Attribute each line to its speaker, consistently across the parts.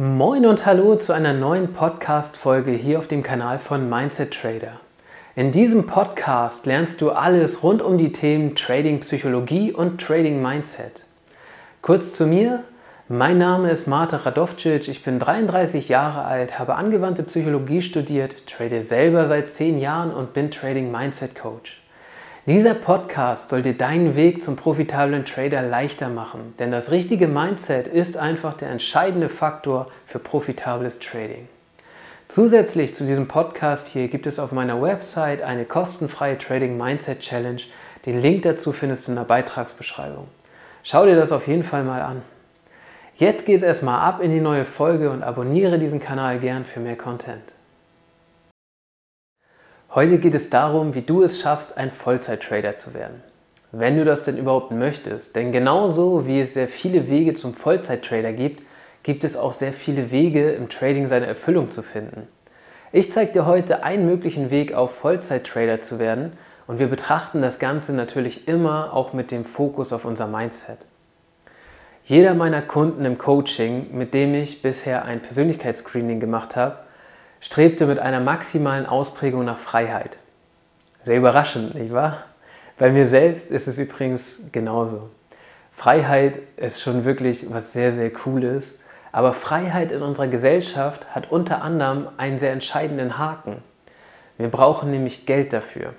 Speaker 1: Moin und hallo zu einer neuen Podcast-Folge hier auf dem Kanal von Mindset Trader. In diesem Podcast lernst du alles rund um die Themen Trading Psychologie und Trading Mindset. Kurz zu mir. Mein Name ist Marta Radovcic, ich bin 33 Jahre alt, habe angewandte Psychologie studiert, trade selber seit 10 Jahren und bin Trading Mindset Coach. Dieser Podcast soll dir deinen Weg zum profitablen Trader leichter machen, denn das richtige Mindset ist einfach der entscheidende Faktor für profitables Trading. Zusätzlich zu diesem Podcast hier gibt es auf meiner Website eine kostenfreie Trading Mindset Challenge. Den Link dazu findest du in der Beitragsbeschreibung. Schau dir das auf jeden Fall mal an. Jetzt geht es erstmal ab in die neue Folge und abonniere diesen Kanal gern für mehr Content. Heute geht es darum, wie du es schaffst, ein Vollzeit-Trader zu werden. Wenn du das denn überhaupt möchtest. Denn genauso wie es sehr viele Wege zum Vollzeit-Trader gibt, gibt es auch sehr viele Wege im Trading seine Erfüllung zu finden. Ich zeige dir heute einen möglichen Weg auf Vollzeit-Trader zu werden und wir betrachten das Ganze natürlich immer auch mit dem Fokus auf unser Mindset. Jeder meiner Kunden im Coaching, mit dem ich bisher ein Persönlichkeitsscreening gemacht habe, strebte mit einer maximalen Ausprägung nach Freiheit. Sehr überraschend, nicht wahr? Bei mir selbst ist es übrigens genauso. Freiheit ist schon wirklich was sehr, sehr Cooles, aber Freiheit in unserer Gesellschaft hat unter anderem einen sehr entscheidenden Haken. Wir brauchen nämlich Geld dafür.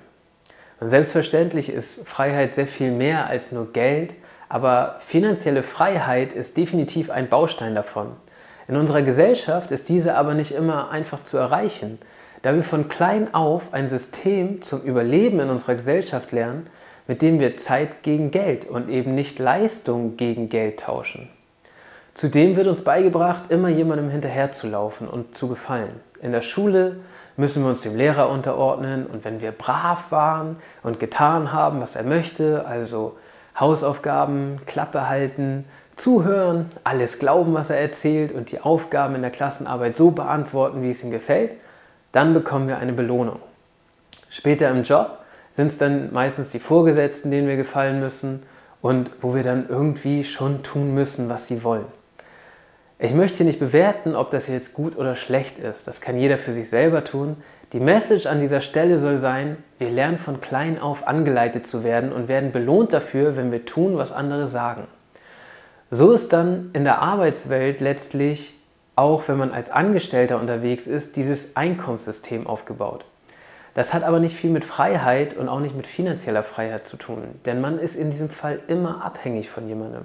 Speaker 1: Und selbstverständlich ist Freiheit sehr viel mehr als nur Geld, aber finanzielle Freiheit ist definitiv ein Baustein davon. In unserer Gesellschaft ist diese aber nicht immer einfach zu erreichen, da wir von klein auf ein System zum Überleben in unserer Gesellschaft lernen, mit dem wir Zeit gegen Geld und eben nicht Leistung gegen Geld tauschen. Zudem wird uns beigebracht, immer jemandem hinterherzulaufen und zu gefallen. In der Schule müssen wir uns dem Lehrer unterordnen und wenn wir brav waren und getan haben, was er möchte, also Hausaufgaben, Klappe halten, zuhören, alles glauben, was er erzählt und die Aufgaben in der Klassenarbeit so beantworten, wie es ihm gefällt, dann bekommen wir eine Belohnung. Später im Job sind es dann meistens die Vorgesetzten, denen wir gefallen müssen und wo wir dann irgendwie schon tun müssen, was sie wollen. Ich möchte hier nicht bewerten, ob das jetzt gut oder schlecht ist. Das kann jeder für sich selber tun. Die Message an dieser Stelle soll sein, wir lernen von klein auf angeleitet zu werden und werden belohnt dafür, wenn wir tun, was andere sagen. So ist dann in der Arbeitswelt letztlich, auch wenn man als Angestellter unterwegs ist, dieses Einkommenssystem aufgebaut. Das hat aber nicht viel mit Freiheit und auch nicht mit finanzieller Freiheit zu tun, denn man ist in diesem Fall immer abhängig von jemandem.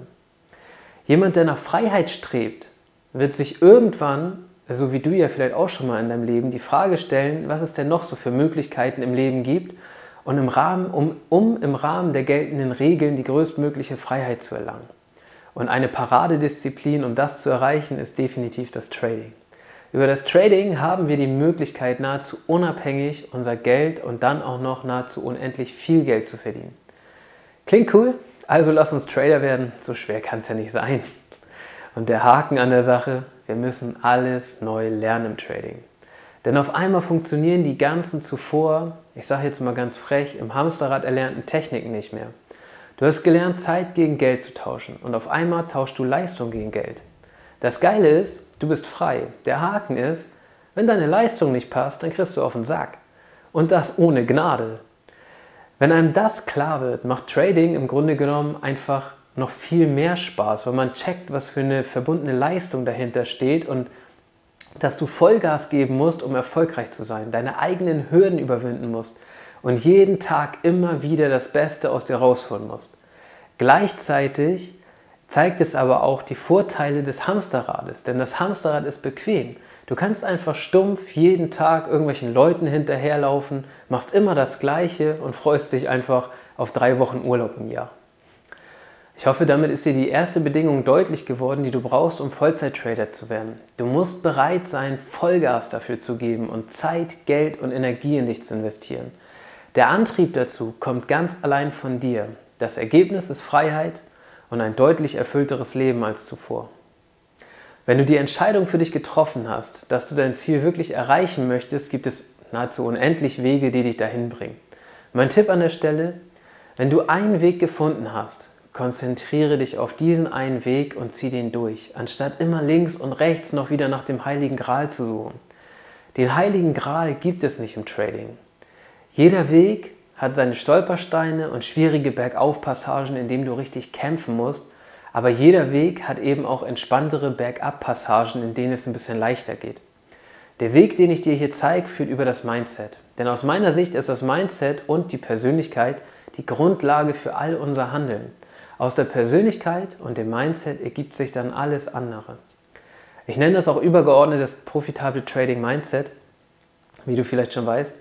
Speaker 1: Jemand, der nach Freiheit strebt, wird sich irgendwann, so wie du ja vielleicht auch schon mal in deinem Leben, die Frage stellen, was es denn noch so für Möglichkeiten im Leben gibt und im Rahmen, um, um im Rahmen der geltenden Regeln die größtmögliche Freiheit zu erlangen. Und eine Paradedisziplin, um das zu erreichen, ist definitiv das Trading. Über das Trading haben wir die Möglichkeit, nahezu unabhängig unser Geld und dann auch noch nahezu unendlich viel Geld zu verdienen. Klingt cool? Also lass uns Trader werden, so schwer kann es ja nicht sein. Und der Haken an der Sache, wir müssen alles neu lernen im Trading. Denn auf einmal funktionieren die ganzen zuvor, ich sage jetzt mal ganz frech, im Hamsterrad erlernten Techniken nicht mehr. Du hast gelernt, Zeit gegen Geld zu tauschen und auf einmal tauschst du Leistung gegen Geld. Das Geile ist, du bist frei. Der Haken ist, wenn deine Leistung nicht passt, dann kriegst du auf den Sack. Und das ohne Gnade. Wenn einem das klar wird, macht Trading im Grunde genommen einfach noch viel mehr Spaß, weil man checkt, was für eine verbundene Leistung dahinter steht und dass du Vollgas geben musst, um erfolgreich zu sein, deine eigenen Hürden überwinden musst, und jeden Tag immer wieder das Beste aus dir rausholen musst. Gleichzeitig zeigt es aber auch die Vorteile des Hamsterrades, denn das Hamsterrad ist bequem. Du kannst einfach stumpf jeden Tag irgendwelchen Leuten hinterherlaufen, machst immer das Gleiche und freust dich einfach auf drei Wochen Urlaub im Jahr. Ich hoffe, damit ist dir die erste Bedingung deutlich geworden, die du brauchst, um Vollzeit-Trader zu werden. Du musst bereit sein, Vollgas dafür zu geben und Zeit, Geld und Energie in dich zu investieren. Der Antrieb dazu kommt ganz allein von dir. Das Ergebnis ist Freiheit und ein deutlich erfüllteres Leben als zuvor. Wenn du die Entscheidung für dich getroffen hast, dass du dein Ziel wirklich erreichen möchtest, gibt es nahezu unendlich Wege, die dich dahin bringen. Mein Tipp an der Stelle, wenn du einen Weg gefunden hast, konzentriere dich auf diesen einen Weg und zieh den durch, anstatt immer links und rechts noch wieder nach dem heiligen Gral zu suchen. Den heiligen Gral gibt es nicht im Trading. Jeder Weg hat seine Stolpersteine und schwierige Bergaufpassagen, in denen du richtig kämpfen musst, aber jeder Weg hat eben auch entspanntere Bergabpassagen, in denen es ein bisschen leichter geht. Der Weg, den ich dir hier zeige, führt über das Mindset. Denn aus meiner Sicht ist das Mindset und die Persönlichkeit die Grundlage für all unser Handeln. Aus der Persönlichkeit und dem Mindset ergibt sich dann alles andere. Ich nenne das auch übergeordnet das profitable Trading Mindset, wie du vielleicht schon weißt.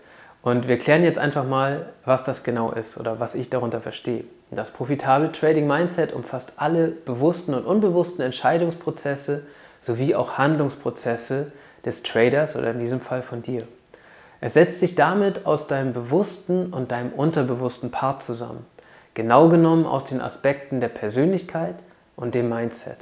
Speaker 1: Und wir klären jetzt einfach mal, was das genau ist oder was ich darunter verstehe. Das profitable Trading Mindset umfasst alle bewussten und unbewussten Entscheidungsprozesse sowie auch Handlungsprozesse des Traders oder in diesem Fall von dir. Es setzt sich damit aus deinem bewussten und deinem unterbewussten Part zusammen. Genau genommen aus den Aspekten der Persönlichkeit und dem Mindset.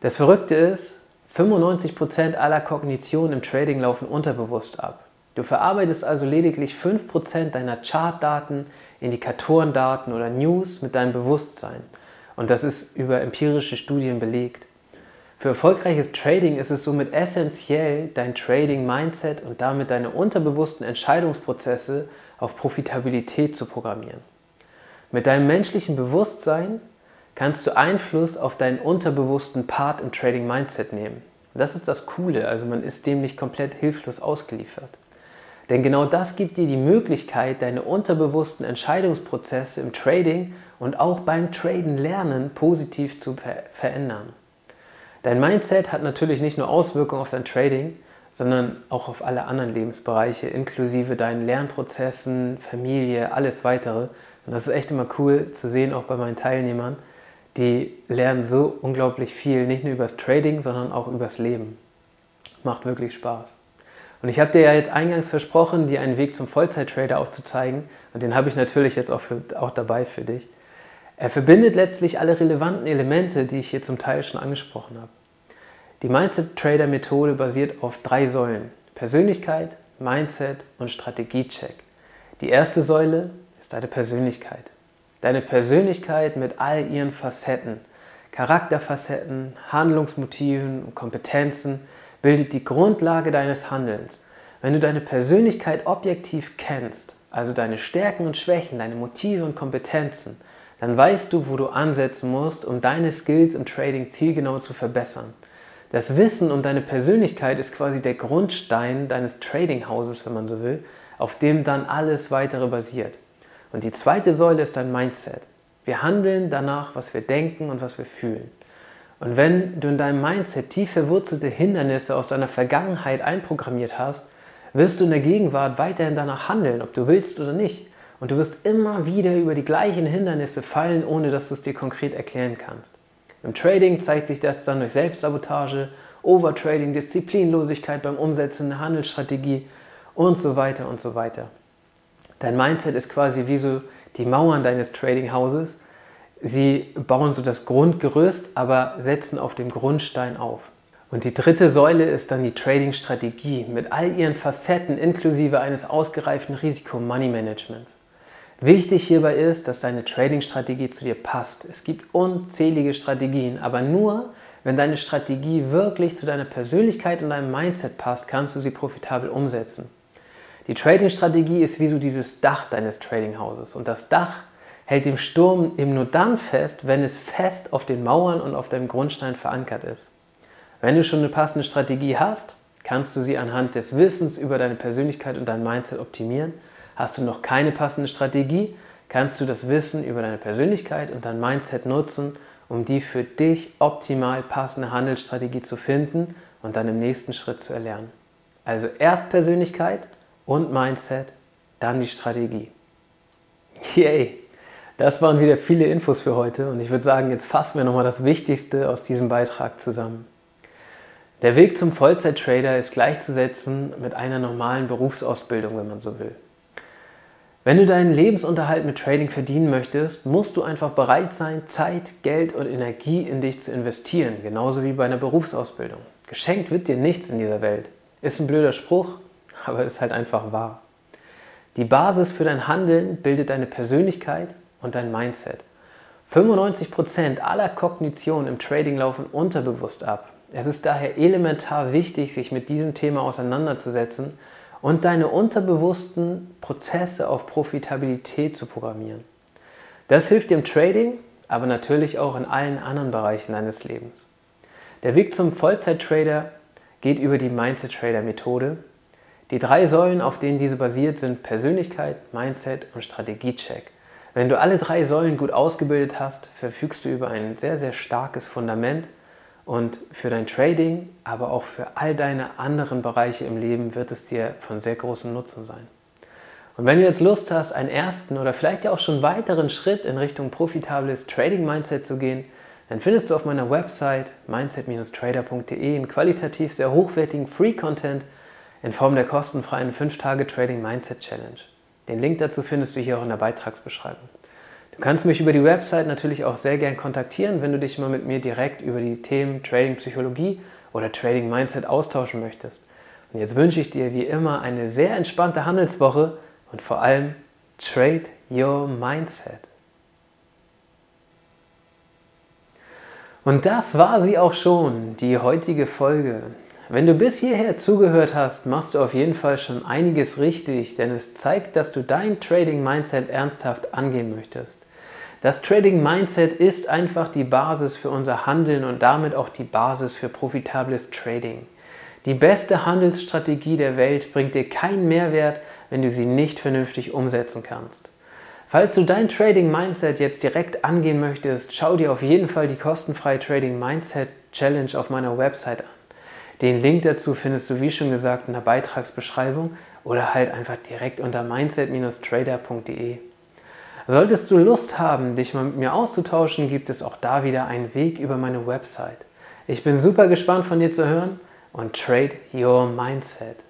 Speaker 1: Das Verrückte ist, 95% aller Kognitionen im Trading laufen unterbewusst ab. Du verarbeitest also lediglich 5% deiner Chartdaten, Indikatorendaten oder News mit deinem Bewusstsein. Und das ist über empirische Studien belegt. Für erfolgreiches Trading ist es somit essentiell, dein Trading-Mindset und damit deine unterbewussten Entscheidungsprozesse auf Profitabilität zu programmieren. Mit deinem menschlichen Bewusstsein kannst du Einfluss auf deinen unterbewussten Part im Trading-Mindset nehmen. Das ist das Coole, also man ist dem nicht komplett hilflos ausgeliefert. Denn genau das gibt dir die Möglichkeit, deine unterbewussten Entscheidungsprozesse im Trading und auch beim Traden lernen positiv zu ver verändern. Dein Mindset hat natürlich nicht nur Auswirkungen auf dein Trading, sondern auch auf alle anderen Lebensbereiche, inklusive deinen Lernprozessen, Familie, alles weitere. Und das ist echt immer cool zu sehen, auch bei meinen Teilnehmern. Die lernen so unglaublich viel, nicht nur übers Trading, sondern auch übers Leben. Macht wirklich Spaß. Und ich habe dir ja jetzt eingangs versprochen, dir einen Weg zum Vollzeit-Trader aufzuzeigen. Und den habe ich natürlich jetzt auch, für, auch dabei für dich. Er verbindet letztlich alle relevanten Elemente, die ich hier zum Teil schon angesprochen habe. Die Mindset-Trader-Methode basiert auf drei Säulen. Persönlichkeit, Mindset und Strategiecheck. Die erste Säule ist deine Persönlichkeit. Deine Persönlichkeit mit all ihren Facetten, Charakterfacetten, Handlungsmotiven und Kompetenzen bildet die Grundlage deines Handelns. Wenn du deine Persönlichkeit objektiv kennst, also deine Stärken und Schwächen, deine Motive und Kompetenzen, dann weißt du, wo du ansetzen musst, um deine Skills im Trading zielgenau zu verbessern. Das Wissen um deine Persönlichkeit ist quasi der Grundstein deines Trading-Hauses, wenn man so will, auf dem dann alles weitere basiert. Und die zweite Säule ist dein Mindset. Wir handeln danach, was wir denken und was wir fühlen. Und wenn du in deinem Mindset tief verwurzelte Hindernisse aus deiner Vergangenheit einprogrammiert hast, wirst du in der Gegenwart weiterhin danach handeln, ob du willst oder nicht. Und du wirst immer wieder über die gleichen Hindernisse fallen, ohne dass du es dir konkret erklären kannst. Im Trading zeigt sich das dann durch Selbstsabotage, Overtrading, Disziplinlosigkeit beim Umsetzen der Handelsstrategie und so weiter und so weiter. Dein Mindset ist quasi wie so die Mauern deines Trading-Hauses Sie bauen so das Grundgerüst, aber setzen auf dem Grundstein auf. Und die dritte Säule ist dann die Trading-Strategie mit all ihren Facetten inklusive eines ausgereiften Risiko-Money-Managements. Wichtig hierbei ist, dass deine Trading-Strategie zu dir passt. Es gibt unzählige Strategien, aber nur, wenn deine Strategie wirklich zu deiner Persönlichkeit und deinem Mindset passt, kannst du sie profitabel umsetzen. Die Trading-Strategie ist wie so dieses Dach deines Trading-Hauses und das Dach hält dem Sturm eben nur dann fest, wenn es fest auf den Mauern und auf deinem Grundstein verankert ist. Wenn du schon eine passende Strategie hast, kannst du sie anhand des Wissens über deine Persönlichkeit und dein Mindset optimieren. Hast du noch keine passende Strategie, kannst du das Wissen über deine Persönlichkeit und dein Mindset nutzen, um die für dich optimal passende Handelsstrategie zu finden und dann im nächsten Schritt zu erlernen. Also erst Persönlichkeit und Mindset, dann die Strategie. Yay! Das waren wieder viele Infos für heute und ich würde sagen, jetzt fassen wir nochmal das Wichtigste aus diesem Beitrag zusammen. Der Weg zum Vollzeit-Trader ist gleichzusetzen mit einer normalen Berufsausbildung, wenn man so will. Wenn du deinen Lebensunterhalt mit Trading verdienen möchtest, musst du einfach bereit sein, Zeit, Geld und Energie in dich zu investieren, genauso wie bei einer Berufsausbildung. Geschenkt wird dir nichts in dieser Welt. Ist ein blöder Spruch, aber ist halt einfach wahr. Die Basis für dein Handeln bildet deine Persönlichkeit und dein Mindset. 95% aller Kognition im Trading laufen unterbewusst ab. Es ist daher elementar wichtig, sich mit diesem Thema auseinanderzusetzen und deine unterbewussten Prozesse auf Profitabilität zu programmieren. Das hilft dir im Trading, aber natürlich auch in allen anderen Bereichen deines Lebens. Der Weg zum Vollzeit-Trader geht über die Mindset-Trader-Methode. Die drei Säulen, auf denen diese basiert, sind Persönlichkeit, Mindset und Strategiecheck. Wenn du alle drei Säulen gut ausgebildet hast, verfügst du über ein sehr, sehr starkes Fundament und für dein Trading, aber auch für all deine anderen Bereiche im Leben wird es dir von sehr großem Nutzen sein. Und wenn du jetzt Lust hast, einen ersten oder vielleicht ja auch schon weiteren Schritt in Richtung profitables Trading Mindset zu gehen, dann findest du auf meiner Website mindset-trader.de einen qualitativ sehr hochwertigen Free Content in Form der kostenfreien 5-Tage Trading Mindset Challenge. Den Link dazu findest du hier auch in der Beitragsbeschreibung. Du kannst mich über die Website natürlich auch sehr gern kontaktieren, wenn du dich mal mit mir direkt über die Themen Trading Psychologie oder Trading Mindset austauschen möchtest. Und jetzt wünsche ich dir wie immer eine sehr entspannte Handelswoche und vor allem Trade Your Mindset. Und das war sie auch schon, die heutige Folge. Wenn du bis hierher zugehört hast, machst du auf jeden Fall schon einiges richtig, denn es zeigt, dass du dein Trading Mindset ernsthaft angehen möchtest. Das Trading Mindset ist einfach die Basis für unser Handeln und damit auch die Basis für profitables Trading. Die beste Handelsstrategie der Welt bringt dir keinen Mehrwert, wenn du sie nicht vernünftig umsetzen kannst. Falls du dein Trading Mindset jetzt direkt angehen möchtest, schau dir auf jeden Fall die kostenfreie Trading Mindset Challenge auf meiner Website an. Den Link dazu findest du, wie schon gesagt, in der Beitragsbeschreibung oder halt einfach direkt unter mindset-trader.de. Solltest du Lust haben, dich mal mit mir auszutauschen, gibt es auch da wieder einen Weg über meine Website. Ich bin super gespannt von dir zu hören und trade your mindset.